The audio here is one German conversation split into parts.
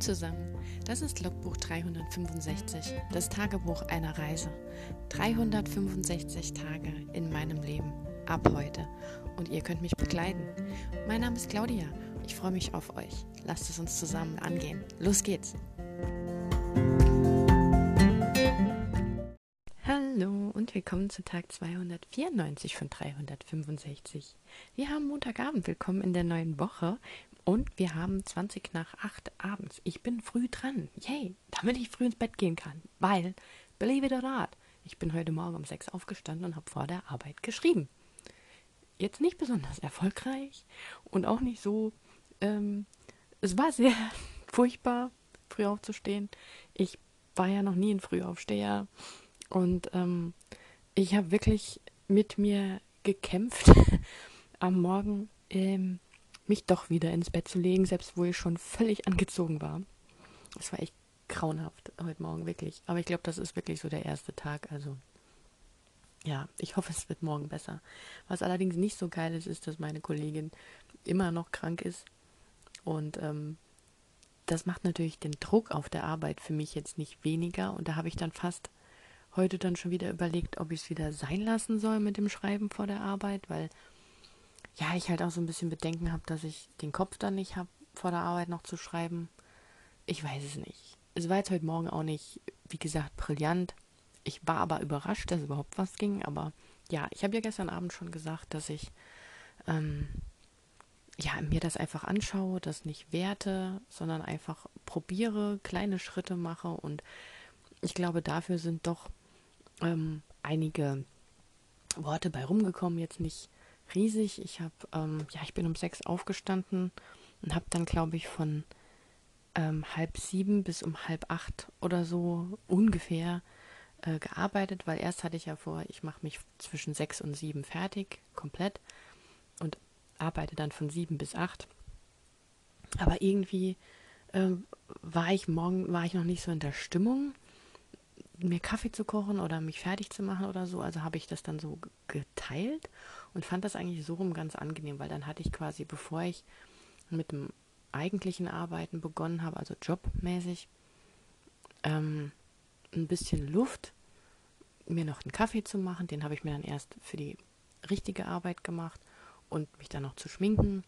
Zusammen, das ist Logbuch 365, das Tagebuch einer Reise. 365 Tage in meinem Leben, ab heute. Und ihr könnt mich begleiten. Mein Name ist Claudia, ich freue mich auf euch. Lasst es uns zusammen angehen. Los geht's! Hallo und willkommen zu Tag 294 von 365. Wir haben Montagabend, willkommen in der neuen Woche und wir haben 20 nach 8 abends. Ich bin früh dran. Yay, damit ich früh ins Bett gehen kann. Weil, believe it or not, ich bin heute Morgen um 6 aufgestanden und habe vor der Arbeit geschrieben. Jetzt nicht besonders erfolgreich und auch nicht so. Ähm, es war sehr furchtbar, früh aufzustehen. Ich war ja noch nie ein Frühaufsteher und ähm, ich habe wirklich mit mir gekämpft am Morgen. Ähm, mich doch wieder ins Bett zu legen, selbst wo ich schon völlig angezogen war. Es war echt grauenhaft heute Morgen, wirklich. Aber ich glaube, das ist wirklich so der erste Tag. Also, ja, ich hoffe, es wird morgen besser. Was allerdings nicht so geil ist, ist, dass meine Kollegin immer noch krank ist. Und ähm, das macht natürlich den Druck auf der Arbeit für mich jetzt nicht weniger. Und da habe ich dann fast heute dann schon wieder überlegt, ob ich es wieder sein lassen soll mit dem Schreiben vor der Arbeit, weil ja, ich halt auch so ein bisschen Bedenken habe, dass ich den Kopf dann nicht habe, vor der Arbeit noch zu schreiben. Ich weiß es nicht. Es war jetzt heute Morgen auch nicht, wie gesagt, brillant. Ich war aber überrascht, dass überhaupt was ging. Aber ja, ich habe ja gestern Abend schon gesagt, dass ich ähm, ja, mir das einfach anschaue, das nicht werte, sondern einfach probiere, kleine Schritte mache. Und ich glaube, dafür sind doch ähm, einige Worte bei rumgekommen. Jetzt nicht riesig. Ich habe, ähm, ja, ich bin um sechs aufgestanden und habe dann, glaube ich, von ähm, halb sieben bis um halb acht oder so ungefähr äh, gearbeitet, weil erst hatte ich ja vor, ich mache mich zwischen sechs und sieben fertig, komplett und arbeite dann von sieben bis acht. Aber irgendwie äh, war ich morgen, war ich noch nicht so in der Stimmung mir Kaffee zu kochen oder mich fertig zu machen oder so. Also habe ich das dann so geteilt und fand das eigentlich so rum ganz angenehm, weil dann hatte ich quasi, bevor ich mit dem eigentlichen Arbeiten begonnen habe, also jobmäßig, ähm, ein bisschen Luft, mir noch einen Kaffee zu machen. Den habe ich mir dann erst für die richtige Arbeit gemacht und mich dann noch zu schminken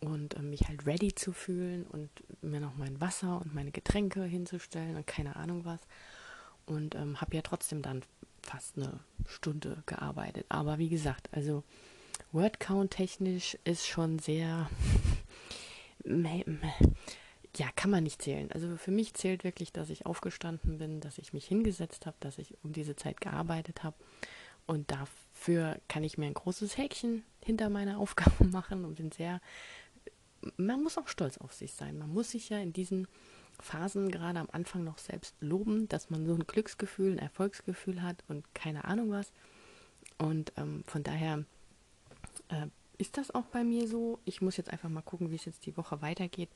und äh, mich halt ready zu fühlen und mir noch mein Wasser und meine Getränke hinzustellen und keine Ahnung was und ähm, habe ja trotzdem dann fast eine Stunde gearbeitet. Aber wie gesagt, also Wordcount technisch ist schon sehr, ja, kann man nicht zählen. Also für mich zählt wirklich, dass ich aufgestanden bin, dass ich mich hingesetzt habe, dass ich um diese Zeit gearbeitet habe. Und dafür kann ich mir ein großes Häkchen hinter meiner Aufgabe machen und bin sehr, man muss auch stolz auf sich sein. Man muss sich ja in diesen Phasen gerade am Anfang noch selbst loben, dass man so ein Glücksgefühl, ein Erfolgsgefühl hat und keine Ahnung was. Und ähm, von daher äh, ist das auch bei mir so. Ich muss jetzt einfach mal gucken, wie es jetzt die Woche weitergeht.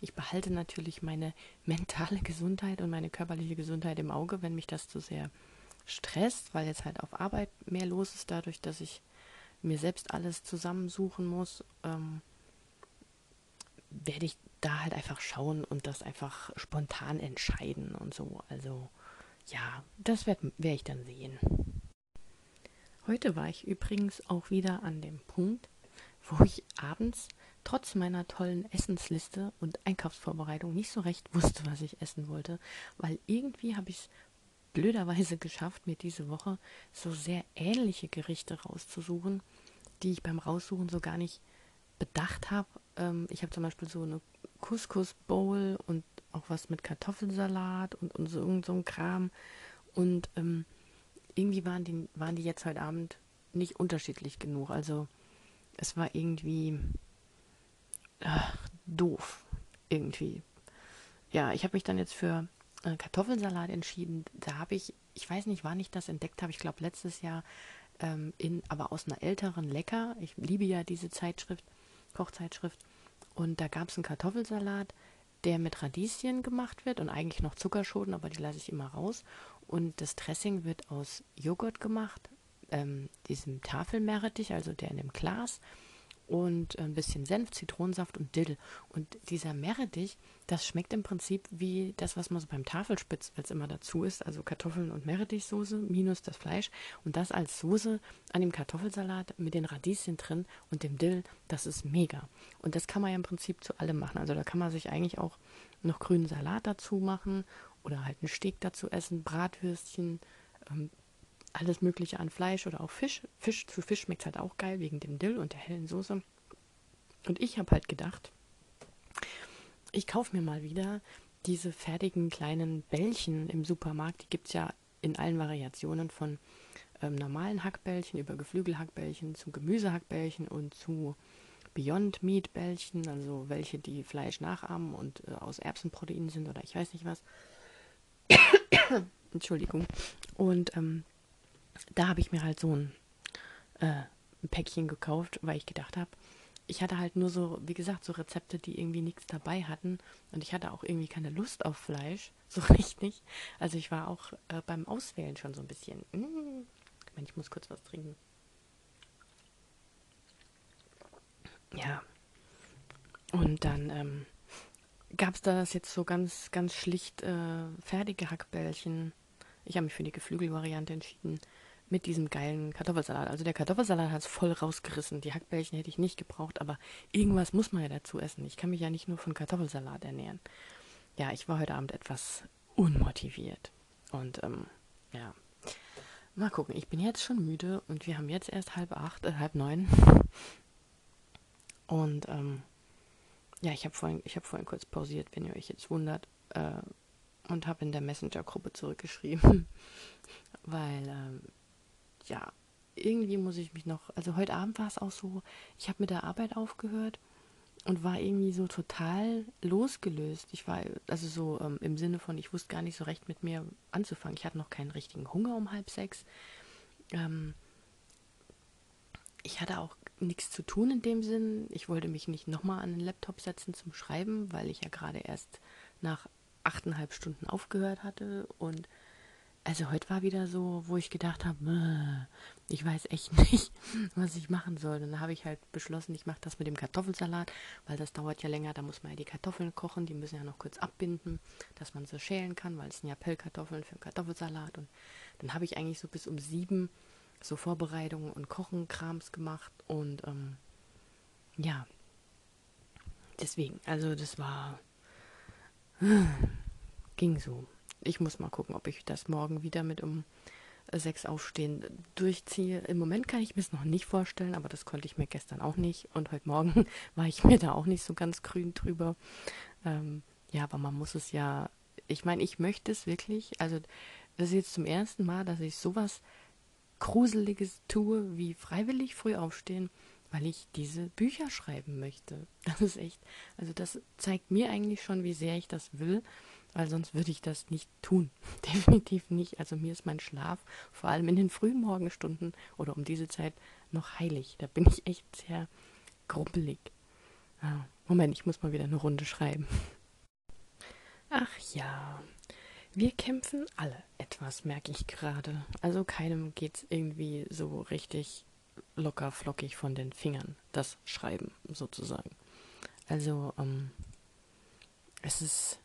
Ich behalte natürlich meine mentale Gesundheit und meine körperliche Gesundheit im Auge, wenn mich das zu sehr stresst, weil jetzt halt auf Arbeit mehr los ist, dadurch, dass ich mir selbst alles zusammensuchen muss. Ähm, werde ich da halt einfach schauen und das einfach spontan entscheiden und so. Also ja, das werde werd ich dann sehen. Heute war ich übrigens auch wieder an dem Punkt, wo ich abends trotz meiner tollen Essensliste und Einkaufsvorbereitung nicht so recht wusste, was ich essen wollte, weil irgendwie habe ich es blöderweise geschafft, mir diese Woche so sehr ähnliche Gerichte rauszusuchen, die ich beim Raussuchen so gar nicht bedacht habe. Ähm, ich habe zum Beispiel so eine Couscous-Bowl und auch was mit Kartoffelsalat und, und so irgend so ein Kram. Und ähm, irgendwie waren die, waren die jetzt heute Abend nicht unterschiedlich genug. Also es war irgendwie ach, doof. Irgendwie. Ja, ich habe mich dann jetzt für äh, Kartoffelsalat entschieden. Da habe ich, ich weiß nicht, wann ich das entdeckt habe. Ich glaube letztes Jahr ähm, in, aber aus einer älteren Lecker. Ich liebe ja diese Zeitschrift, Kochzeitschrift. Und da gab es einen Kartoffelsalat, der mit Radieschen gemacht wird und eigentlich noch Zuckerschoten, aber die lasse ich immer raus. Und das Dressing wird aus Joghurt gemacht, ähm, diesem Tafelmeerrettich, also der in dem Glas, und ein bisschen Senf, Zitronensaft und Dill. Und dieser Meerrettich, das schmeckt im Prinzip wie das, was man so beim Tafelspitz, weil es immer dazu ist, also Kartoffeln und Meerrettichsoße minus das Fleisch und das als Soße an dem Kartoffelsalat mit den Radieschen drin und dem Dill, das ist mega. Und das kann man ja im Prinzip zu allem machen. Also da kann man sich eigentlich auch noch grünen Salat dazu machen oder halt einen Steak dazu essen, Bratwürstchen, ähm, alles Mögliche an Fleisch oder auch Fisch. Fisch zu Fisch schmeckt halt auch geil wegen dem Dill und der hellen Soße. Und ich habe halt gedacht, ich kaufe mir mal wieder diese fertigen kleinen Bällchen im Supermarkt. Die gibt es ja in allen Variationen von ähm, normalen Hackbällchen über Geflügelhackbällchen zu Gemüsehackbällchen und zu Beyond Meat Bällchen, also welche, die Fleisch nachahmen und äh, aus Erbsenproteinen sind oder ich weiß nicht was. Entschuldigung. Und ähm, da habe ich mir halt so ein, äh, ein Päckchen gekauft, weil ich gedacht habe, ich hatte halt nur so, wie gesagt, so Rezepte, die irgendwie nichts dabei hatten. Und ich hatte auch irgendwie keine Lust auf Fleisch, so richtig. Also ich war auch äh, beim Auswählen schon so ein bisschen. Mm, ich meine, ich muss kurz was trinken. Ja. Und dann ähm, gab es da das jetzt so ganz, ganz schlicht äh, fertige Hackbällchen. Ich habe mich für die Geflügelvariante entschieden mit diesem geilen Kartoffelsalat. Also der Kartoffelsalat hat es voll rausgerissen. Die Hackbällchen hätte ich nicht gebraucht, aber irgendwas muss man ja dazu essen. Ich kann mich ja nicht nur von Kartoffelsalat ernähren. Ja, ich war heute Abend etwas unmotiviert. Und ähm, ja, mal gucken. Ich bin jetzt schon müde und wir haben jetzt erst halb acht, äh, halb neun. Und ähm, ja, ich habe vorhin, ich vorhin kurz pausiert, wenn ihr euch jetzt wundert. Äh, und habe in der Messenger-Gruppe zurückgeschrieben, weil ähm, ja, irgendwie muss ich mich noch, also heute Abend war es auch so, ich habe mit der Arbeit aufgehört und war irgendwie so total losgelöst. Ich war, also so ähm, im Sinne von, ich wusste gar nicht so recht mit mir anzufangen. Ich hatte noch keinen richtigen Hunger um halb sechs. Ähm, ich hatte auch nichts zu tun in dem Sinn. Ich wollte mich nicht nochmal an den Laptop setzen zum Schreiben, weil ich ja gerade erst nach achteinhalb Stunden aufgehört hatte und also heute war wieder so, wo ich gedacht habe, ich weiß echt nicht, was ich machen soll. Und dann habe ich halt beschlossen, ich mache das mit dem Kartoffelsalat, weil das dauert ja länger. Da muss man ja die Kartoffeln kochen, die müssen ja noch kurz abbinden, dass man sie schälen kann, weil es sind ja Pellkartoffeln für den Kartoffelsalat. Und dann habe ich eigentlich so bis um sieben so Vorbereitungen und Kochenkrams gemacht. Und ähm, ja, deswegen, also das war, ging so ich muss mal gucken, ob ich das morgen wieder mit um sechs aufstehen durchziehe. Im Moment kann ich mir es noch nicht vorstellen, aber das konnte ich mir gestern auch nicht. Und heute Morgen war ich mir da auch nicht so ganz grün drüber. Ähm, ja, aber man muss es ja. Ich meine, ich möchte es wirklich. Also, das ist jetzt zum ersten Mal, dass ich sowas Gruseliges tue, wie freiwillig früh aufstehen, weil ich diese Bücher schreiben möchte. Das ist echt. Also, das zeigt mir eigentlich schon, wie sehr ich das will weil sonst würde ich das nicht tun. Definitiv nicht. Also mir ist mein Schlaf, vor allem in den frühen Morgenstunden oder um diese Zeit, noch heilig. Da bin ich echt sehr grumpelig. Ah, Moment, ich muss mal wieder eine Runde schreiben. Ach ja, wir kämpfen alle etwas, merke ich gerade. Also keinem geht es irgendwie so richtig locker flockig von den Fingern, das Schreiben sozusagen. Also, ähm, es ist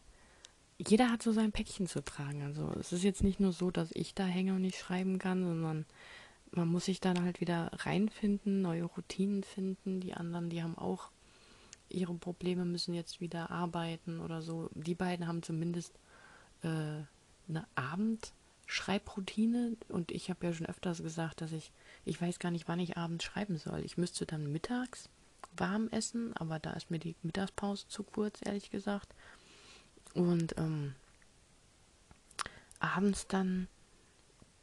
jeder hat so sein Päckchen zu tragen. Also es ist jetzt nicht nur so, dass ich da hänge und nicht schreiben kann, sondern man muss sich dann halt wieder reinfinden, neue Routinen finden. Die anderen, die haben auch ihre Probleme, müssen jetzt wieder arbeiten oder so. Die beiden haben zumindest äh, eine Abendschreibroutine und ich habe ja schon öfters gesagt, dass ich, ich weiß gar nicht, wann ich abends schreiben soll. Ich müsste dann mittags warm essen, aber da ist mir die Mittagspause zu kurz, ehrlich gesagt. Und ähm, abends dann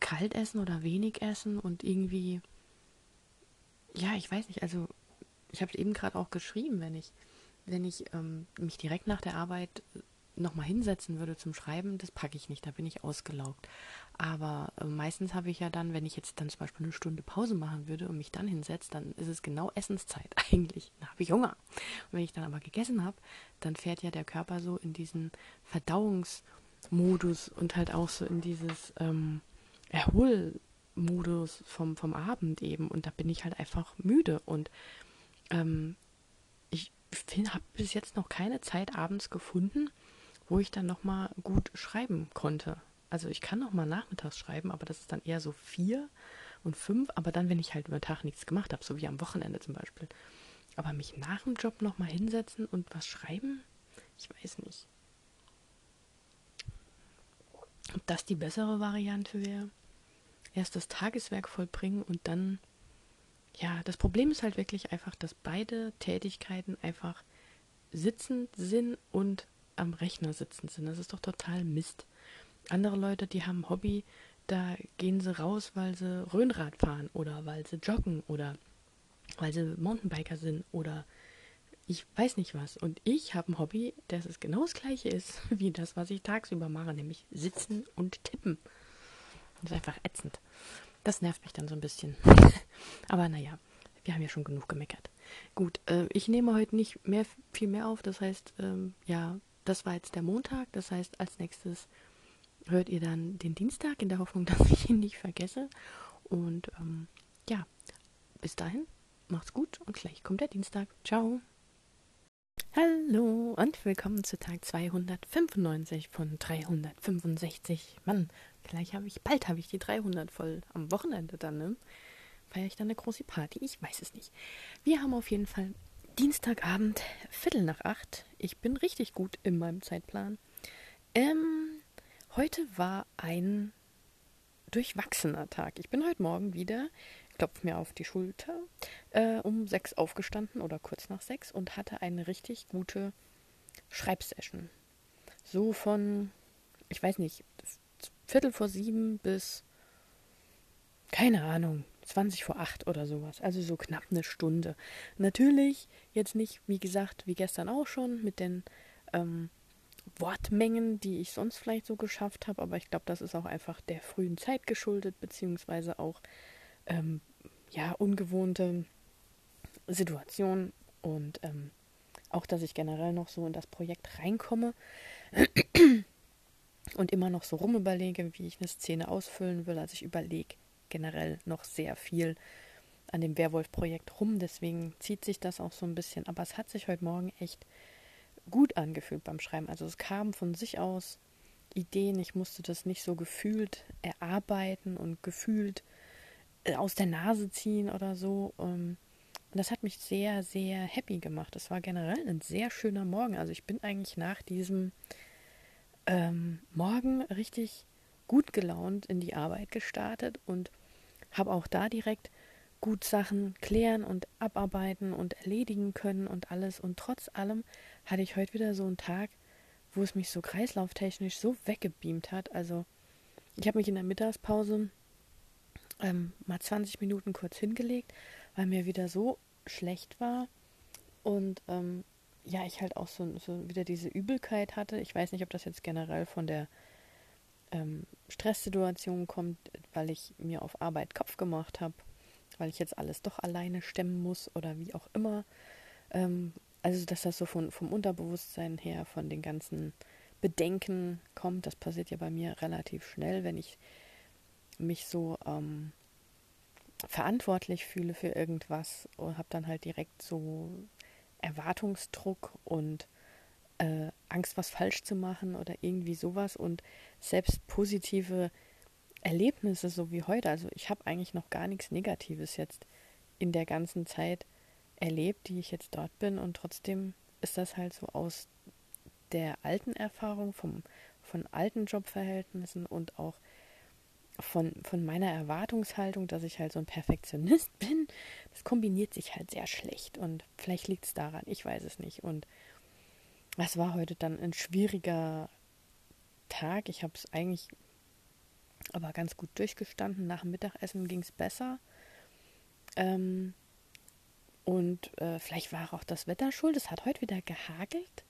kalt essen oder wenig essen und irgendwie, ja, ich weiß nicht, also ich habe eben gerade auch geschrieben, wenn ich, wenn ich ähm, mich direkt nach der Arbeit nochmal hinsetzen würde zum Schreiben, das packe ich nicht, da bin ich ausgelaugt. Aber äh, meistens habe ich ja dann, wenn ich jetzt dann zum Beispiel eine Stunde Pause machen würde und mich dann hinsetze, dann ist es genau Essenszeit eigentlich. Dann habe ich Hunger. Und wenn ich dann aber gegessen habe, dann fährt ja der Körper so in diesen Verdauungsmodus und halt auch so in dieses ähm, Erholmodus vom, vom Abend eben. Und da bin ich halt einfach müde und ähm, ich habe bis jetzt noch keine Zeit abends gefunden, wo ich dann nochmal gut schreiben konnte. Also ich kann nochmal nachmittags schreiben, aber das ist dann eher so vier und fünf, aber dann, wenn ich halt über den Tag nichts gemacht habe, so wie am Wochenende zum Beispiel. Aber mich nach dem Job nochmal hinsetzen und was schreiben, ich weiß nicht. Ob das die bessere Variante wäre? Erst das Tageswerk vollbringen und dann. Ja, das Problem ist halt wirklich einfach, dass beide Tätigkeiten einfach sitzend sind und am Rechner sitzend sind. Das ist doch total Mist. Andere Leute, die haben Hobby, da gehen sie raus, weil sie Röhnrad fahren oder weil sie joggen oder weil sie Mountainbiker sind oder ich weiß nicht was. Und ich habe ein Hobby, das es genau das gleiche ist wie das, was ich tagsüber mache, nämlich sitzen und tippen. Das ist einfach ätzend. Das nervt mich dann so ein bisschen. Aber naja, wir haben ja schon genug gemeckert. Gut, äh, ich nehme heute nicht mehr, viel mehr auf. Das heißt, ähm, ja, das war jetzt der Montag. Das heißt, als nächstes hört ihr dann den Dienstag in der Hoffnung, dass ich ihn nicht vergesse. Und ähm, ja, bis dahin, macht's gut und gleich kommt der Dienstag. Ciao. Hallo und willkommen zu Tag 295 von 365. Mann, gleich habe ich, bald habe ich die 300 voll. Am Wochenende dann, ne? Feiere ich dann eine große Party? Ich weiß es nicht. Wir haben auf jeden Fall Dienstagabend, Viertel nach acht. Ich bin richtig gut in meinem Zeitplan. Ähm, heute war ein durchwachsener Tag. Ich bin heute Morgen wieder klopft mir auf die Schulter, äh, um sechs aufgestanden oder kurz nach sechs und hatte eine richtig gute Schreibsession. So von, ich weiß nicht, Viertel vor sieben bis, keine Ahnung, 20 vor acht oder sowas. Also so knapp eine Stunde. Natürlich jetzt nicht, wie gesagt, wie gestern auch schon, mit den ähm, Wortmengen, die ich sonst vielleicht so geschafft habe, aber ich glaube, das ist auch einfach der frühen Zeit geschuldet, beziehungsweise auch ähm, ja, ungewohnte Situation und ähm, auch, dass ich generell noch so in das Projekt reinkomme und immer noch so rumüberlege, wie ich eine Szene ausfüllen will. Also ich überlege generell noch sehr viel an dem Werwolf-Projekt rum, deswegen zieht sich das auch so ein bisschen. Aber es hat sich heute Morgen echt gut angefühlt beim Schreiben. Also es kam von sich aus Ideen, ich musste das nicht so gefühlt erarbeiten und gefühlt äh, aus der Nase ziehen oder so. Ähm, und das hat mich sehr, sehr happy gemacht. Es war generell ein sehr schöner Morgen. Also ich bin eigentlich nach diesem ähm, Morgen richtig gut gelaunt in die Arbeit gestartet und habe auch da direkt gut Sachen klären und abarbeiten und erledigen können und alles. Und trotz allem hatte ich heute wieder so einen Tag, wo es mich so kreislauftechnisch so weggebeamt hat. Also ich habe mich in der Mittagspause ähm, mal 20 Minuten kurz hingelegt, weil mir wieder so schlecht war und ähm, ja, ich halt auch so, so, wieder diese Übelkeit hatte. Ich weiß nicht, ob das jetzt generell von der ähm, Stresssituation kommt, weil ich mir auf Arbeit Kopf gemacht habe, weil ich jetzt alles doch alleine stemmen muss oder wie auch immer. Ähm, also, dass das so von, vom Unterbewusstsein her, von den ganzen Bedenken kommt, das passiert ja bei mir relativ schnell, wenn ich mich so ähm, verantwortlich fühle für irgendwas und habe dann halt direkt so Erwartungsdruck und äh, Angst, was falsch zu machen oder irgendwie sowas und selbst positive Erlebnisse, so wie heute. Also ich habe eigentlich noch gar nichts Negatives jetzt in der ganzen Zeit erlebt, die ich jetzt dort bin und trotzdem ist das halt so aus der alten Erfahrung vom, von alten Jobverhältnissen und auch von, von meiner Erwartungshaltung, dass ich halt so ein Perfektionist bin, das kombiniert sich halt sehr schlecht. Und vielleicht liegt es daran, ich weiß es nicht. Und das war heute dann ein schwieriger Tag. Ich habe es eigentlich aber ganz gut durchgestanden. Nach dem Mittagessen ging es besser. Ähm, und äh, vielleicht war auch das Wetter schuld. Es hat heute wieder gehagelt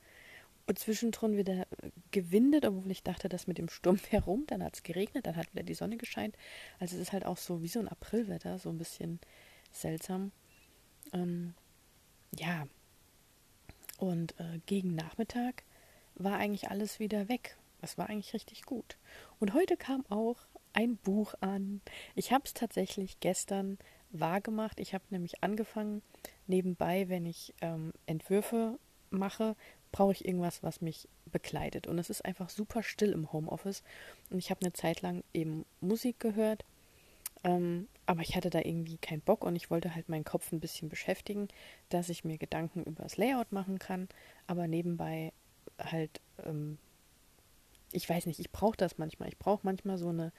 und zwischendrin wieder gewindet, obwohl ich dachte, das mit dem Sturm herum. Dann hat es geregnet, dann hat wieder die Sonne gescheint. Also es ist halt auch so wie so ein Aprilwetter, so ein bisschen seltsam. Ähm, ja. Und äh, gegen Nachmittag war eigentlich alles wieder weg. Das war eigentlich richtig gut. Und heute kam auch ein Buch an. Ich habe es tatsächlich gestern wahr gemacht. Ich habe nämlich angefangen, nebenbei, wenn ich ähm, Entwürfe mache, brauche ich irgendwas, was mich bekleidet. Und es ist einfach super still im Homeoffice. Und ich habe eine Zeit lang eben Musik gehört. Ähm, aber ich hatte da irgendwie keinen Bock und ich wollte halt meinen Kopf ein bisschen beschäftigen, dass ich mir Gedanken über das Layout machen kann, aber nebenbei halt, ähm, ich weiß nicht, ich brauche das manchmal. Ich brauche manchmal so eine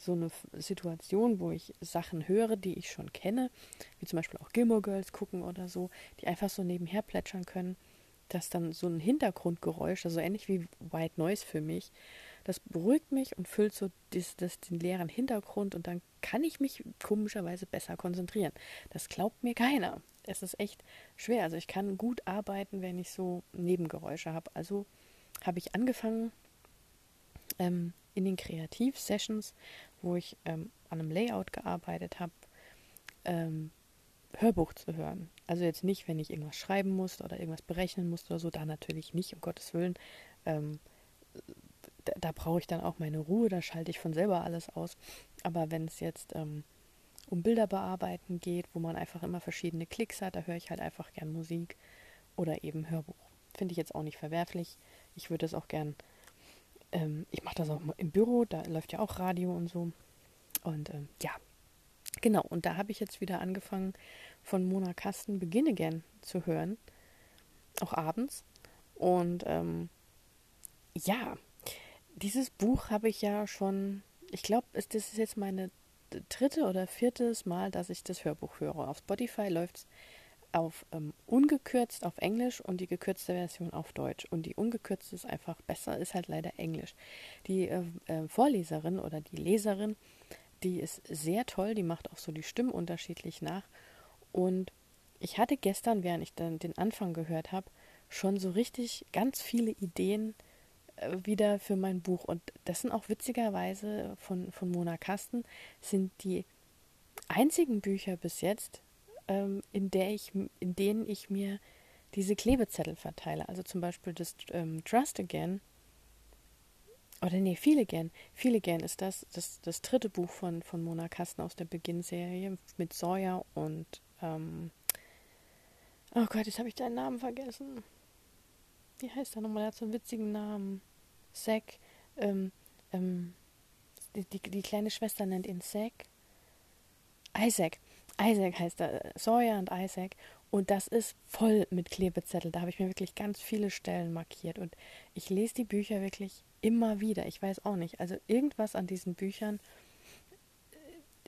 so eine Situation, wo ich Sachen höre, die ich schon kenne, wie zum Beispiel auch Gilmore Girls gucken oder so, die einfach so nebenher plätschern können, dass dann so ein Hintergrundgeräusch, also ähnlich wie White Noise für mich, das beruhigt mich und füllt so das, das, den leeren Hintergrund und dann kann ich mich komischerweise besser konzentrieren. Das glaubt mir keiner. Es ist echt schwer. Also ich kann gut arbeiten, wenn ich so Nebengeräusche habe. Also habe ich angefangen, ähm, in den Kreativ-Sessions wo ich ähm, an einem Layout gearbeitet habe, ähm, Hörbuch zu hören. Also jetzt nicht, wenn ich irgendwas schreiben musste oder irgendwas berechnen musste oder so, da natürlich nicht, um Gottes Willen. Ähm, da, da brauche ich dann auch meine Ruhe, da schalte ich von selber alles aus. Aber wenn es jetzt ähm, um Bilder bearbeiten geht, wo man einfach immer verschiedene Klicks hat, da höre ich halt einfach gern Musik oder eben Hörbuch. Finde ich jetzt auch nicht verwerflich. Ich würde es auch gern ähm, ich mache das auch im Büro, da läuft ja auch Radio und so. Und ähm, ja, genau. Und da habe ich jetzt wieder angefangen, von Mona Kasten Beginne gern zu hören. Auch abends. Und ähm, ja, dieses Buch habe ich ja schon, ich glaube, das ist jetzt meine dritte oder viertes Mal, dass ich das Hörbuch höre. Auf Spotify läuft es auf ähm, ungekürzt auf Englisch und die gekürzte Version auf Deutsch. Und die ungekürzte ist einfach besser, ist halt leider Englisch. Die äh, äh, Vorleserin oder die Leserin, die ist sehr toll, die macht auch so die Stimmen unterschiedlich nach. Und ich hatte gestern, während ich dann den Anfang gehört habe, schon so richtig ganz viele Ideen wieder für mein Buch. Und das sind auch witzigerweise von, von Mona Kasten, sind die einzigen Bücher bis jetzt, ähm, in, der ich, in denen ich mir diese Klebezettel verteile. Also zum Beispiel das ähm, Trust Again. Oder nee, Feel Again. Feel Again ist das, das, das dritte Buch von, von Mona Kasten aus der Beginnserie mit Sawyer und ähm, Oh Gott, jetzt habe ich deinen Namen vergessen. Wie heißt er nochmal? Er hat so einen witzigen Namen. Zack. Ähm, ähm, die, die, kleine Schwester nennt ihn Zack. Isaac. Isaac heißt er, Sawyer und Isaac. Und das ist voll mit Klebezettel. Da habe ich mir wirklich ganz viele Stellen markiert. Und ich lese die Bücher wirklich immer wieder. Ich weiß auch nicht. Also irgendwas an diesen Büchern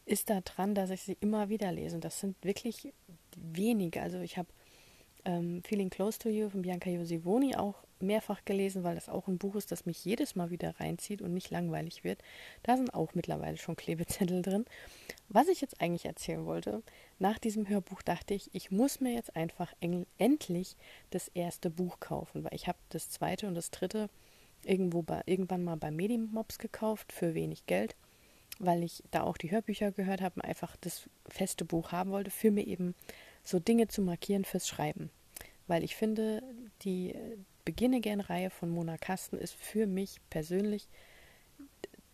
ist da dran, dass ich sie immer wieder lese. Und das sind wirklich wenige. Also ich habe ähm, Feeling Close to You von Bianca Josivoni auch mehrfach gelesen, weil das auch ein Buch ist, das mich jedes Mal wieder reinzieht und nicht langweilig wird. Da sind auch mittlerweile schon Klebezettel drin. Was ich jetzt eigentlich erzählen wollte, nach diesem Hörbuch dachte ich, ich muss mir jetzt einfach endlich das erste Buch kaufen, weil ich habe das zweite und das dritte irgendwo bei, irgendwann mal bei Medimobs gekauft für wenig Geld, weil ich da auch die Hörbücher gehört habe und einfach das feste Buch haben wollte, für mir eben so Dinge zu markieren fürs Schreiben. Weil ich finde, die Beginne gern Reihe von Mona Kasten ist für mich persönlich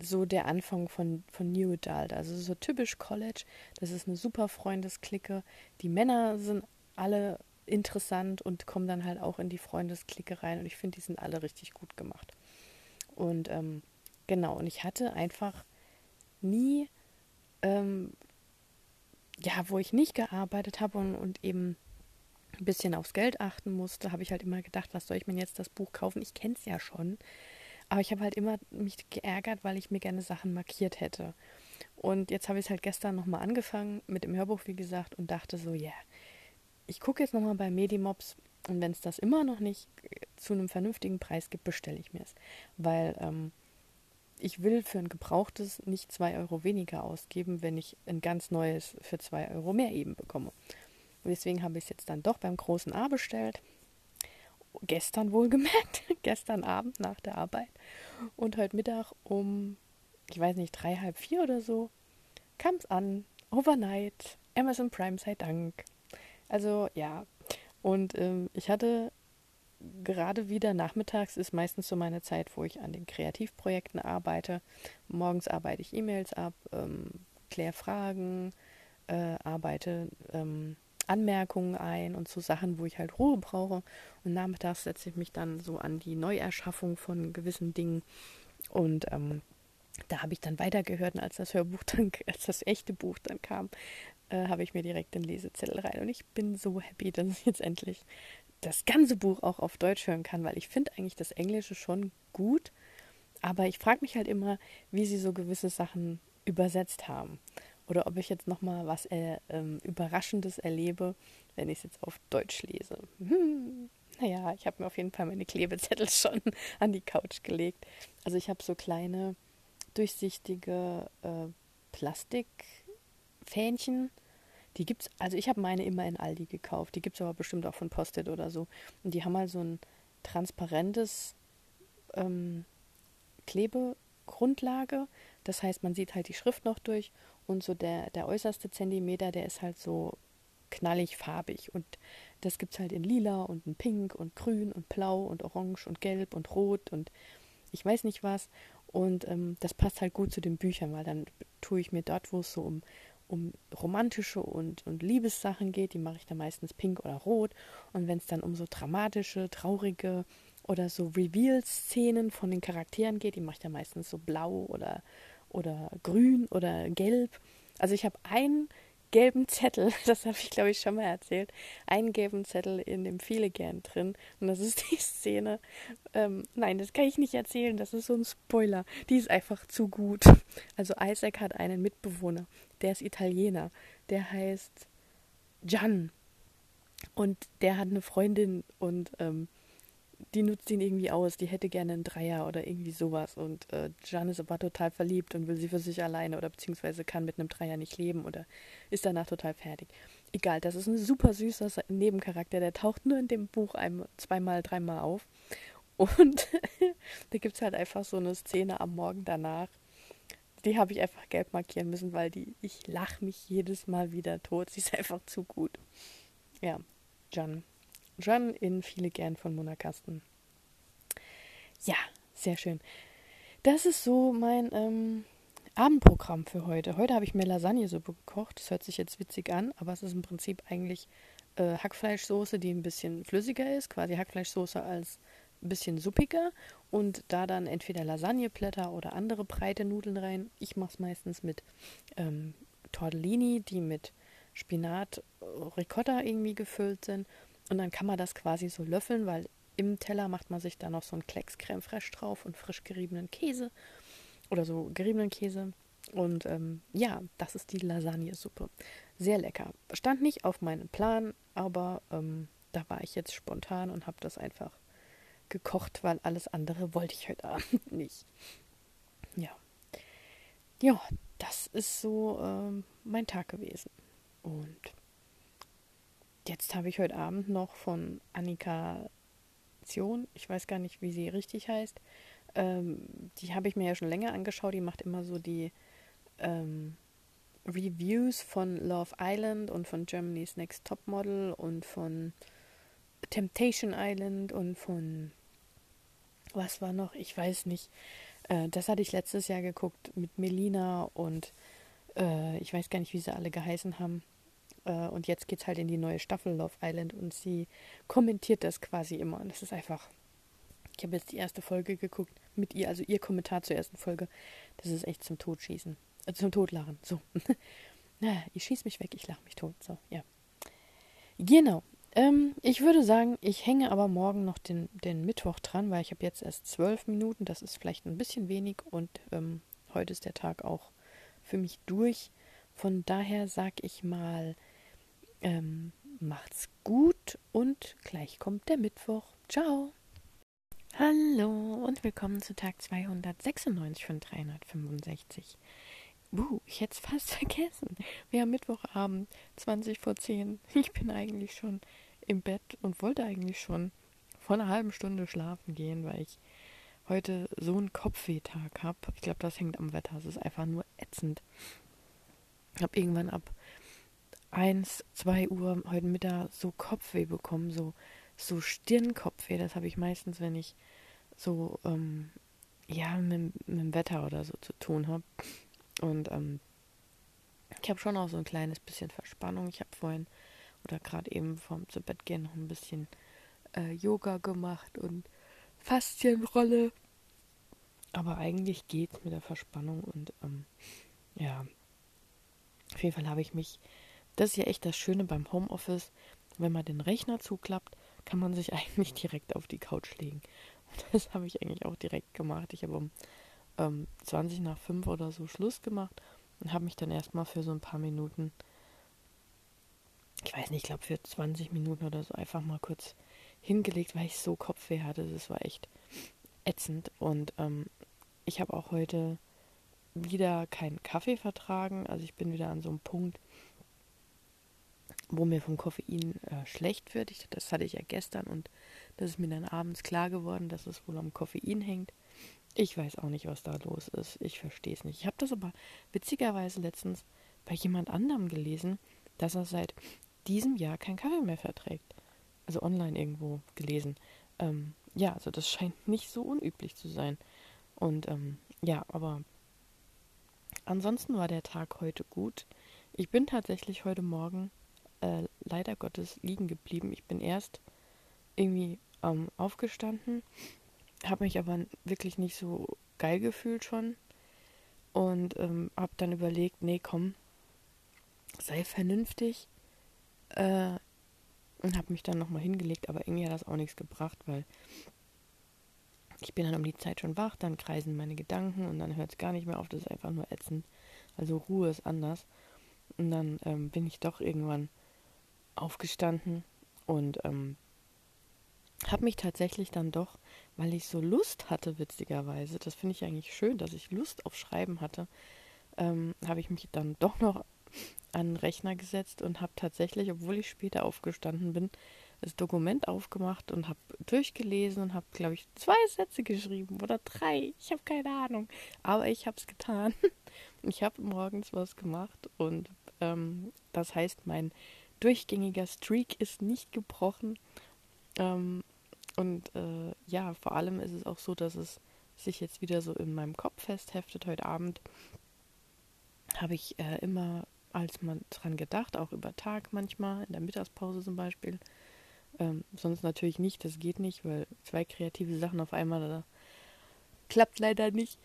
so der Anfang von, von New Adult. Also so typisch College. Das ist eine super Freundesklicke. Die Männer sind alle interessant und kommen dann halt auch in die Freundesklicke rein. Und ich finde, die sind alle richtig gut gemacht. Und ähm, genau, und ich hatte einfach nie ähm, ja, wo ich nicht gearbeitet habe und, und eben ein bisschen aufs Geld achten musste, habe ich halt immer gedacht, was soll ich mir jetzt das Buch kaufen? Ich kenne es ja schon. Aber ich habe halt immer mich geärgert, weil ich mir gerne Sachen markiert hätte. Und jetzt habe ich es halt gestern nochmal angefangen mit dem Hörbuch, wie gesagt, und dachte so, ja, yeah, ich gucke jetzt nochmal bei Medimobs und wenn es das immer noch nicht zu einem vernünftigen Preis gibt, bestelle ich mir es. Weil ähm, ich will für ein gebrauchtes nicht zwei Euro weniger ausgeben, wenn ich ein ganz neues für zwei Euro mehr eben bekomme. Und deswegen habe ich es jetzt dann doch beim großen A bestellt. Gestern wohlgemerkt, gestern Abend nach der Arbeit. Und heute Mittag um, ich weiß nicht, drei, halb vier oder so, kam es an. Overnight. Amazon Prime sei Dank. Also ja. Und ähm, ich hatte gerade wieder nachmittags ist meistens so meine Zeit, wo ich an den Kreativprojekten arbeite. Morgens arbeite ich E-Mails ab, ähm, kläre Fragen, äh, arbeite, ähm, Anmerkungen ein und so Sachen, wo ich halt Ruhe brauche. Und nachmittags setze ich mich dann so an die Neuerschaffung von gewissen Dingen. Und ähm, da habe ich dann weitergehört und als das Hörbuch dann, als das echte Buch dann kam, äh, habe ich mir direkt den Lesezettel rein. Und ich bin so happy, dass ich jetzt endlich das ganze Buch auch auf Deutsch hören kann, weil ich finde eigentlich das Englische schon gut. Aber ich frage mich halt immer, wie sie so gewisse Sachen übersetzt haben. Oder ob ich jetzt nochmal was äh, ähm, Überraschendes erlebe, wenn ich es jetzt auf Deutsch lese. Hm, naja, ich habe mir auf jeden Fall meine Klebezettel schon an die Couch gelegt. Also ich habe so kleine, durchsichtige äh, Plastikfähnchen. Die gibt's, also ich habe meine immer in Aldi gekauft. Die gibt es aber bestimmt auch von Postet oder so. Und die haben halt so ein transparentes ähm, Klebegrundlage. Das heißt, man sieht halt die Schrift noch durch und so der, der äußerste Zentimeter, der ist halt so knallig farbig. Und das gibt es halt in lila und in pink und grün und blau und orange und gelb und rot und ich weiß nicht was. Und ähm, das passt halt gut zu den Büchern, weil dann tue ich mir dort, wo es so um, um romantische und, und Liebessachen geht, die mache ich dann meistens pink oder rot. Und wenn es dann um so dramatische, traurige oder so Reveal-Szenen von den Charakteren geht, die mache ich dann meistens so blau oder, oder grün oder gelb. Also ich habe einen gelben Zettel, das habe ich glaube ich schon mal erzählt, einen gelben Zettel in dem Viele gern drin. Und das ist die Szene. Ähm, nein, das kann ich nicht erzählen, das ist so ein Spoiler. Die ist einfach zu gut. Also Isaac hat einen Mitbewohner, der ist Italiener, der heißt Gian. Und der hat eine Freundin und ähm, die nutzt ihn irgendwie aus, die hätte gerne einen Dreier oder irgendwie sowas. Und äh, Jan ist aber total verliebt und will sie für sich alleine oder beziehungsweise kann mit einem Dreier nicht leben oder ist danach total fertig. Egal, das ist ein super süßer Nebencharakter, der taucht nur in dem Buch einmal, zweimal, dreimal auf. Und da gibt es halt einfach so eine Szene am Morgen danach. Die habe ich einfach gelb markieren müssen, weil die, ich lache mich jedes Mal wieder tot. Sie ist einfach zu gut. Ja, Jan. John in Viele gern von Mona Kasten. Ja, sehr schön. Das ist so mein ähm, Abendprogramm für heute. Heute habe ich mir Lasagnesuppe gekocht. Das hört sich jetzt witzig an, aber es ist im Prinzip eigentlich äh, Hackfleischsoße, die ein bisschen flüssiger ist, quasi Hackfleischsoße als ein bisschen suppiger und da dann entweder Lasagneblätter oder andere breite Nudeln rein. Ich mache es meistens mit ähm, Tortellini, die mit Spinat, äh, Ricotta irgendwie gefüllt sind und dann kann man das quasi so löffeln, weil im Teller macht man sich da noch so einen Klecks Creme fraiche drauf und frisch geriebenen Käse oder so geriebenen Käse. Und ähm, ja, das ist die Lasagnesuppe. Sehr lecker. Stand nicht auf meinem Plan, aber ähm, da war ich jetzt spontan und habe das einfach gekocht, weil alles andere wollte ich heute Abend nicht. Ja. Ja, das ist so ähm, mein Tag gewesen. Und Jetzt habe ich heute Abend noch von Annika Zion, ich weiß gar nicht, wie sie richtig heißt, ähm, die habe ich mir ja schon länger angeschaut. Die macht immer so die ähm, Reviews von Love Island und von Germany's Next Top Model und von Temptation Island und von was war noch? Ich weiß nicht. Äh, das hatte ich letztes Jahr geguckt mit Melina und äh, ich weiß gar nicht, wie sie alle geheißen haben. Äh, und jetzt geht es halt in die neue Staffel Love Island und sie kommentiert das quasi immer. Und das ist einfach. Ich habe jetzt die erste Folge geguckt mit ihr, also ihr Kommentar zur ersten Folge. Das ist echt zum Totschießen. Äh, zum Totlachen. So. naja, ich schieße mich weg, ich lache mich tot. So, ja. Genau. Ähm, ich würde sagen, ich hänge aber morgen noch den, den Mittwoch dran, weil ich habe jetzt erst zwölf Minuten. Das ist vielleicht ein bisschen wenig und ähm, heute ist der Tag auch für mich durch. Von daher sage ich mal, ähm, macht's gut und gleich kommt der Mittwoch. Ciao. Hallo und willkommen zu Tag 296 von 365. Buh, ich hätte es fast vergessen. Wir haben Mittwochabend, 20 vor 10. Ich bin eigentlich schon im Bett und wollte eigentlich schon vor einer halben Stunde schlafen gehen, weil ich heute so einen Kopfwehtag habe. Ich glaube, das hängt am Wetter. Es ist einfach nur ätzend. Ich habe irgendwann ab 1, 2 Uhr heute Mittag so Kopfweh bekommen, so, so Stirnkopfweh. Das habe ich meistens, wenn ich so, ähm, ja, mit, mit, dem Wetter oder so zu tun habe. Und ähm, Ich habe schon auch so ein kleines bisschen Verspannung. Ich habe vorhin oder gerade eben vorm zu Bett gehen noch ein bisschen äh, Yoga gemacht und Faszienrolle. Aber eigentlich geht's mit der Verspannung und ähm, ja, auf jeden Fall habe ich mich, das ist ja echt das Schöne beim Homeoffice, wenn man den Rechner zuklappt, kann man sich eigentlich direkt auf die Couch legen. Und das habe ich eigentlich auch direkt gemacht. Ich habe um ähm, 20 nach 5 oder so Schluss gemacht und habe mich dann erstmal für so ein paar Minuten, ich weiß nicht, ich glaube für 20 Minuten oder so einfach mal kurz hingelegt, weil ich so Kopfweh hatte. Das war echt ätzend. Und ähm, ich habe auch heute wieder keinen Kaffee vertragen. Also ich bin wieder an so einem Punkt, wo mir vom Koffein äh, schlecht wird. Ich, das hatte ich ja gestern und das ist mir dann abends klar geworden, dass es wohl am Koffein hängt. Ich weiß auch nicht, was da los ist. Ich verstehe es nicht. Ich habe das aber witzigerweise letztens bei jemand anderem gelesen, dass er seit diesem Jahr keinen Kaffee mehr verträgt. Also online irgendwo gelesen. Ähm, ja, also das scheint nicht so unüblich zu sein. Und ähm, ja, aber ansonsten war der Tag heute gut. Ich bin tatsächlich heute Morgen äh, leider Gottes liegen geblieben. Ich bin erst irgendwie ähm, aufgestanden, habe mich aber wirklich nicht so geil gefühlt schon und ähm, habe dann überlegt, nee, komm, sei vernünftig äh, und habe mich dann nochmal hingelegt, aber irgendwie hat das auch nichts gebracht, weil ich bin dann um die Zeit schon wach, dann kreisen meine Gedanken und dann hört es gar nicht mehr auf, das ist einfach nur ätzend. Also Ruhe ist anders. Und dann ähm, bin ich doch irgendwann aufgestanden und ähm, habe mich tatsächlich dann doch, weil ich so Lust hatte, witzigerweise, das finde ich eigentlich schön, dass ich Lust auf Schreiben hatte, ähm, habe ich mich dann doch noch an den Rechner gesetzt und habe tatsächlich, obwohl ich später aufgestanden bin, das Dokument aufgemacht und habe durchgelesen und habe, glaube ich, zwei Sätze geschrieben oder drei. Ich habe keine Ahnung. Aber ich habe es getan. Ich habe morgens was gemacht und ähm, das heißt, mein durchgängiger Streak ist nicht gebrochen. Ähm, und äh, ja, vor allem ist es auch so, dass es sich jetzt wieder so in meinem Kopf festheftet. Heute Abend habe ich äh, immer als man dran gedacht, auch über Tag manchmal, in der Mittagspause zum Beispiel, ähm, sonst natürlich nicht, das geht nicht, weil zwei kreative Sachen auf einmal da klappt leider nicht.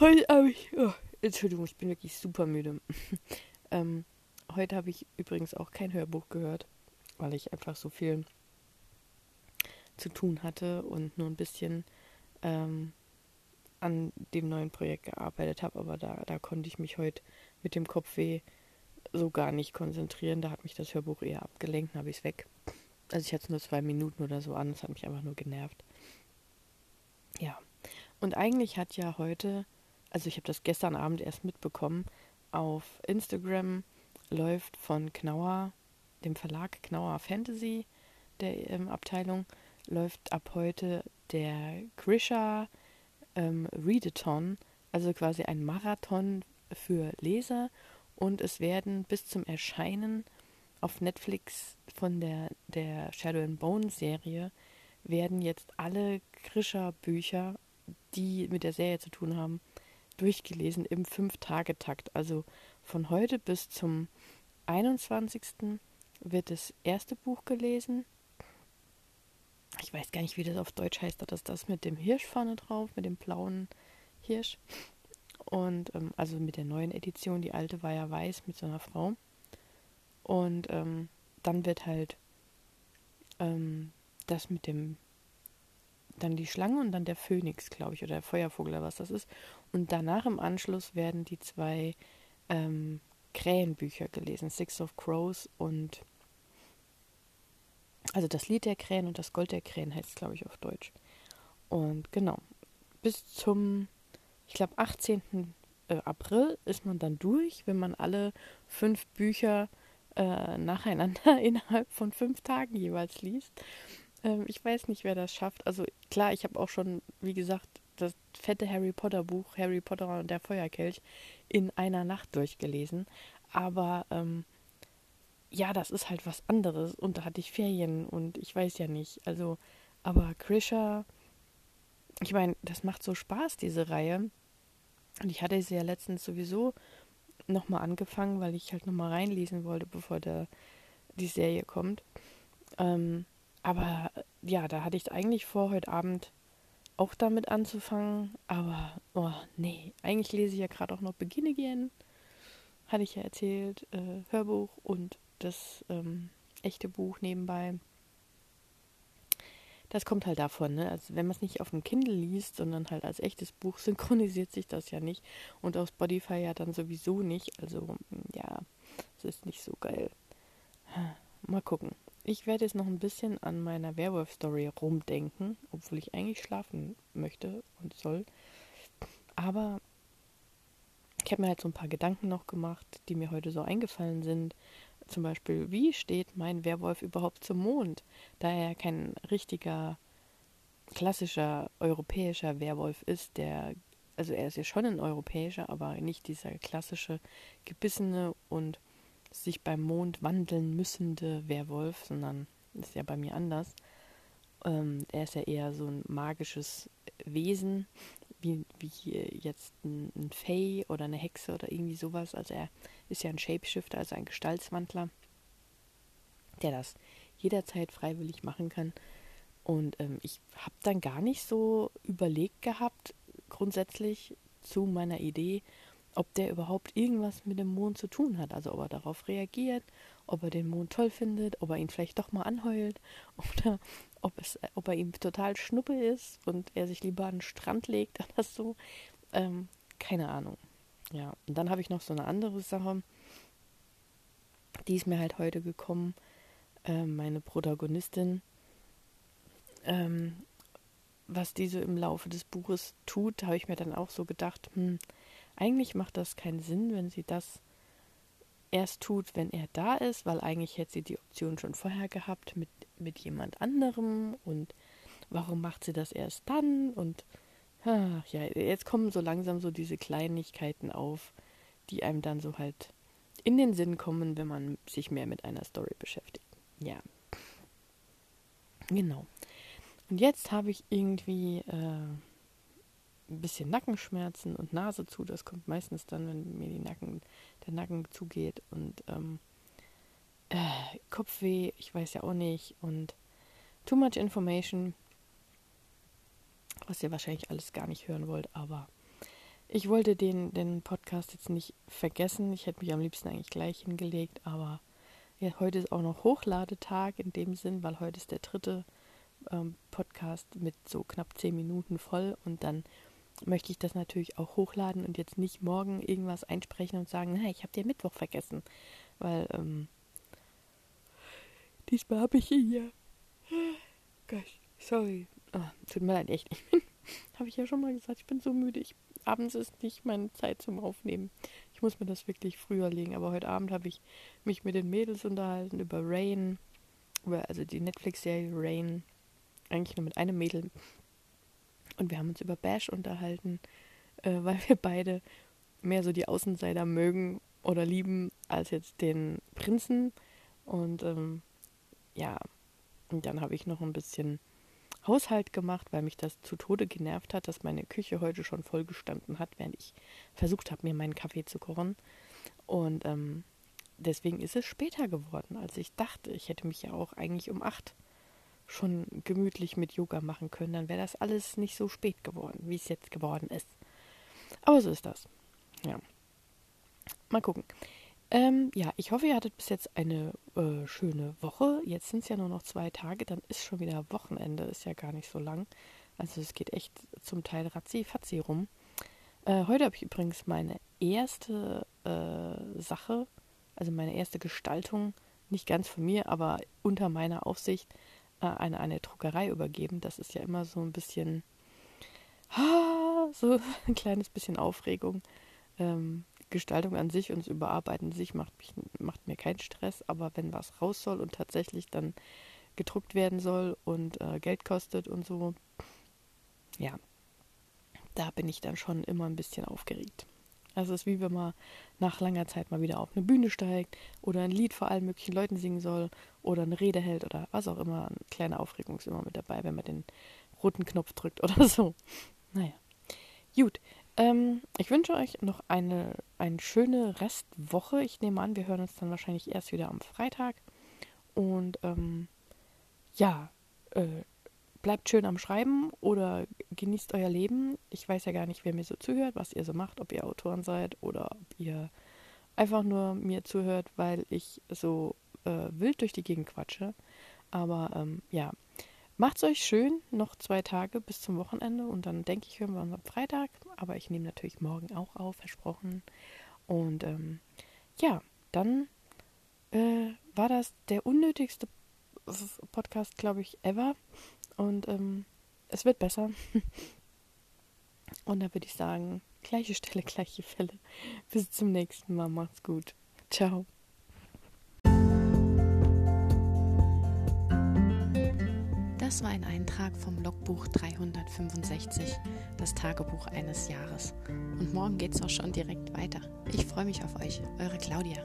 Heute habe ich, oh, Entschuldigung, ich bin wirklich super müde. ähm, heute habe ich übrigens auch kein Hörbuch gehört, weil ich einfach so viel zu tun hatte und nur ein bisschen ähm, an dem neuen Projekt gearbeitet habe, aber da, da konnte ich mich heute mit dem Kopfweh so gar nicht konzentrieren. Da hat mich das Hörbuch eher abgelenkt, habe ich es weg. Also ich hatte es nur zwei Minuten oder so an, es hat mich einfach nur genervt. Ja. Und eigentlich hat ja heute, also ich habe das gestern Abend erst mitbekommen, auf Instagram läuft von Knauer, dem Verlag Knauer Fantasy, der ähm, Abteilung, läuft ab heute der Grisha ähm, Readathon, also quasi ein Marathon für Leser und es werden bis zum Erscheinen auf Netflix von der, der Shadow and Bone Serie werden jetzt alle Grisha-Bücher, die mit der Serie zu tun haben, durchgelesen im Fünf-Tage-Takt. Also von heute bis zum 21. wird das erste Buch gelesen. Ich weiß gar nicht, wie das auf Deutsch heißt. Das ist das mit dem Hirsch vorne drauf, mit dem blauen Hirsch. Und ähm, also mit der neuen Edition, die alte war ja weiß mit so einer Frau. Und ähm, dann wird halt ähm, das mit dem, dann die Schlange und dann der Phönix, glaube ich, oder der Feuervogel oder was das ist. Und danach im Anschluss werden die zwei ähm, Krähenbücher gelesen, Six of Crows und also das Lied der Krähen und das Gold der Krähen heißt glaube ich, auf Deutsch. Und genau, bis zum ich glaube, 18. Äh, April ist man dann durch, wenn man alle fünf Bücher äh, nacheinander innerhalb von fünf Tagen jeweils liest. Ähm, ich weiß nicht, wer das schafft. Also klar, ich habe auch schon, wie gesagt, das fette Harry Potter Buch, Harry Potter und der Feuerkelch, in einer Nacht durchgelesen. Aber ähm, ja, das ist halt was anderes. Und da hatte ich Ferien und ich weiß ja nicht. Also, aber Krisha, ich meine, das macht so Spaß, diese Reihe. Und ich hatte sie ja letztens sowieso nochmal angefangen, weil ich halt nochmal reinlesen wollte, bevor der, die Serie kommt. Ähm, aber ja, da hatte ich eigentlich vor, heute Abend auch damit anzufangen. Aber, oh, nee, eigentlich lese ich ja gerade auch noch Begin Again. Hatte ich ja erzählt, äh, Hörbuch und das ähm, echte Buch nebenbei. Das kommt halt davon, ne? Also wenn man es nicht auf dem Kindle liest, sondern halt als echtes Buch, synchronisiert sich das ja nicht. Und auf Spotify ja dann sowieso nicht. Also, ja, es ist nicht so geil. Mal gucken. Ich werde jetzt noch ein bisschen an meiner Werwolf-Story rumdenken, obwohl ich eigentlich schlafen möchte und soll. Aber ich habe mir halt so ein paar Gedanken noch gemacht, die mir heute so eingefallen sind. Zum Beispiel, wie steht mein Werwolf überhaupt zum Mond? Da er kein richtiger, klassischer europäischer Werwolf ist, der, also er ist ja schon ein europäischer, aber nicht dieser klassische, gebissene und sich beim Mond wandeln müssende Werwolf, sondern ist ja bei mir anders. Ähm, er ist ja eher so ein magisches Wesen, wie, wie jetzt ein, ein Fey oder eine Hexe oder irgendwie sowas. Also er ist ja ein Shapeshifter, also ein Gestaltswandler, der das jederzeit freiwillig machen kann. Und ähm, ich habe dann gar nicht so überlegt gehabt, grundsätzlich zu meiner Idee, ob der überhaupt irgendwas mit dem Mond zu tun hat. Also ob er darauf reagiert, ob er den Mond toll findet, ob er ihn vielleicht doch mal anheult oder ob, es, ob er ihm total schnuppe ist und er sich lieber an den Strand legt oder so. Ähm, keine Ahnung. Ja, und dann habe ich noch so eine andere Sache, die ist mir halt heute gekommen. Ähm, meine Protagonistin, ähm, was diese im Laufe des Buches tut, habe ich mir dann auch so gedacht, hm, eigentlich macht das keinen Sinn, wenn sie das erst tut, wenn er da ist, weil eigentlich hätte sie die Option schon vorher gehabt mit, mit jemand anderem und warum macht sie das erst dann und ach, ja, jetzt kommen so langsam so diese Kleinigkeiten auf, die einem dann so halt in den Sinn kommen, wenn man sich mehr mit einer Story beschäftigt. Ja. Genau. Und jetzt habe ich irgendwie äh, ein bisschen Nackenschmerzen und Nase zu. Das kommt meistens dann, wenn mir die Nacken, der Nacken zugeht und ähm, äh, Kopfweh, ich weiß ja auch nicht und too much information, was ihr wahrscheinlich alles gar nicht hören wollt, aber ich wollte den, den Podcast jetzt nicht vergessen. Ich hätte mich am liebsten eigentlich gleich hingelegt, aber ja, heute ist auch noch Hochladetag in dem Sinn, weil heute ist der dritte ähm, Podcast mit so knapp zehn Minuten voll und dann möchte ich das natürlich auch hochladen und jetzt nicht morgen irgendwas einsprechen und sagen, na, ich habe den Mittwoch vergessen. Weil, ähm, diesmal habe ich ihn ja. Gosh, sorry. Oh, tut mir leid, echt. habe ich ja schon mal gesagt, ich bin so müde. Ich, abends ist nicht meine Zeit zum Aufnehmen. Ich muss mir das wirklich früher legen. Aber heute Abend habe ich mich mit den Mädels unterhalten über Rain, über also die Netflix-Serie Rain. Eigentlich nur mit einem Mädel, und wir haben uns über Bash unterhalten, äh, weil wir beide mehr so die Außenseiter mögen oder lieben als jetzt den Prinzen. Und ähm, ja, und dann habe ich noch ein bisschen Haushalt gemacht, weil mich das zu Tode genervt hat, dass meine Küche heute schon voll gestanden hat, während ich versucht habe, mir meinen Kaffee zu kochen. Und ähm, deswegen ist es später geworden, als ich dachte. Ich hätte mich ja auch eigentlich um acht schon gemütlich mit Yoga machen können, dann wäre das alles nicht so spät geworden, wie es jetzt geworden ist. Aber so ist das. Ja. Mal gucken. Ähm, ja, ich hoffe, ihr hattet bis jetzt eine äh, schöne Woche. Jetzt sind es ja nur noch zwei Tage, dann ist schon wieder Wochenende, ist ja gar nicht so lang. Also es geht echt zum Teil ratzi-fatzi rum. Äh, heute habe ich übrigens meine erste äh, Sache, also meine erste Gestaltung, nicht ganz von mir, aber unter meiner Aufsicht, an eine Druckerei übergeben. Das ist ja immer so ein bisschen, so ein kleines bisschen Aufregung. Ähm, Gestaltung an sich und das Überarbeiten sich macht, mich, macht mir keinen Stress, aber wenn was raus soll und tatsächlich dann gedruckt werden soll und äh, Geld kostet und so, ja, da bin ich dann schon immer ein bisschen aufgeregt. Also es ist wie wenn man nach langer Zeit mal wieder auf eine Bühne steigt oder ein Lied vor allen möglichen Leuten singen soll oder eine Rede hält oder was auch immer. Eine kleine Aufregung ist immer mit dabei, wenn man den roten Knopf drückt oder so. Naja. Gut. Ähm, ich wünsche euch noch eine, eine schöne Restwoche. Ich nehme an, wir hören uns dann wahrscheinlich erst wieder am Freitag. Und ähm, ja, äh, bleibt schön am Schreiben oder genießt euer Leben. Ich weiß ja gar nicht, wer mir so zuhört, was ihr so macht, ob ihr Autoren seid oder ob ihr einfach nur mir zuhört, weil ich so äh, wild durch die Gegend quatsche. Aber ähm, ja, macht's euch schön, noch zwei Tage bis zum Wochenende und dann denke ich, hören wir uns am Freitag. Aber ich nehme natürlich morgen auch auf, versprochen. Und ähm, ja, dann äh, war das der unnötigste Podcast, glaube ich, ever. Und ähm, es wird besser. Und da würde ich sagen, gleiche Stelle, gleiche Fälle. Bis zum nächsten Mal. Macht's gut. Ciao. Das war ein Eintrag vom Logbuch 365, das Tagebuch eines Jahres. Und morgen geht's auch schon direkt weiter. Ich freue mich auf euch, eure Claudia.